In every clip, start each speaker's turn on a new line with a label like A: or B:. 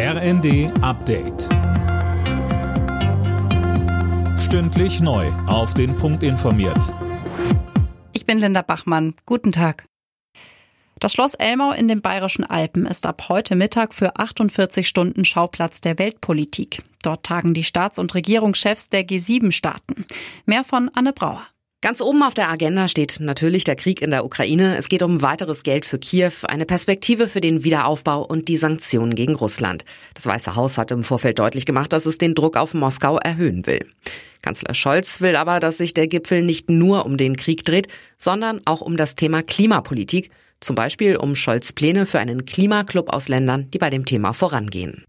A: RND Update. Stündlich neu. Auf den Punkt informiert.
B: Ich bin Linda Bachmann. Guten Tag. Das Schloss Elmau in den Bayerischen Alpen ist ab heute Mittag für 48 Stunden Schauplatz der Weltpolitik. Dort tagen die Staats- und Regierungschefs der G7-Staaten. Mehr von Anne Brauer.
C: Ganz oben auf der Agenda steht natürlich der Krieg in der Ukraine. Es geht um weiteres Geld für Kiew, eine Perspektive für den Wiederaufbau und die Sanktionen gegen Russland. Das Weiße Haus hat im Vorfeld deutlich gemacht, dass es den Druck auf Moskau erhöhen will. Kanzler Scholz will aber, dass sich der Gipfel nicht nur um den Krieg dreht, sondern auch um das Thema Klimapolitik, zum Beispiel um Scholz Pläne für einen Klimaclub aus Ländern, die bei dem Thema vorangehen.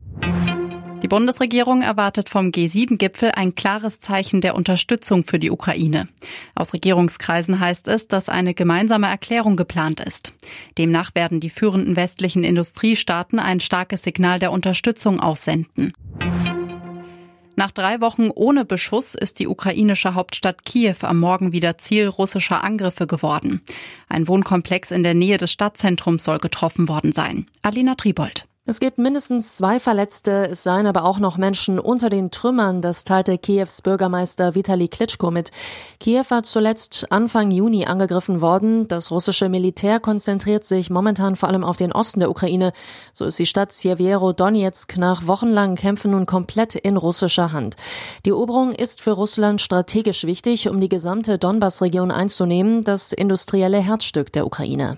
B: Die Bundesregierung erwartet vom G7-Gipfel ein klares Zeichen der Unterstützung für die Ukraine. Aus Regierungskreisen heißt es, dass eine gemeinsame Erklärung geplant ist. Demnach werden die führenden westlichen Industriestaaten ein starkes Signal der Unterstützung aussenden. Nach drei Wochen ohne Beschuss ist die ukrainische Hauptstadt Kiew am Morgen wieder Ziel russischer Angriffe geworden. Ein Wohnkomplex in der Nähe des Stadtzentrums soll getroffen worden sein. Alina Tribold.
D: Es gibt mindestens zwei Verletzte, es seien aber auch noch Menschen unter den Trümmern, das teilte Kiews Bürgermeister Vitali Klitschko mit. Kiew war zuletzt Anfang Juni angegriffen worden. Das russische Militär konzentriert sich momentan vor allem auf den Osten der Ukraine. So ist die Stadt Siewiero Donetsk nach wochenlangen Kämpfen nun komplett in russischer Hand. Die Eroberung ist für Russland strategisch wichtig, um die gesamte Donbass-Region einzunehmen, das industrielle Herzstück der Ukraine.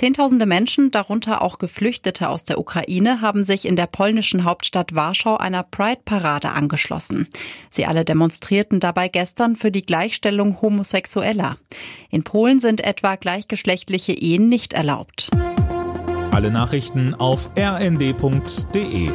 B: Zehntausende Menschen, darunter auch Geflüchtete aus der Ukraine, haben sich in der polnischen Hauptstadt Warschau einer Pride-Parade angeschlossen. Sie alle demonstrierten dabei gestern für die Gleichstellung Homosexueller. In Polen sind etwa gleichgeschlechtliche Ehen nicht erlaubt.
A: Alle Nachrichten auf rnd.de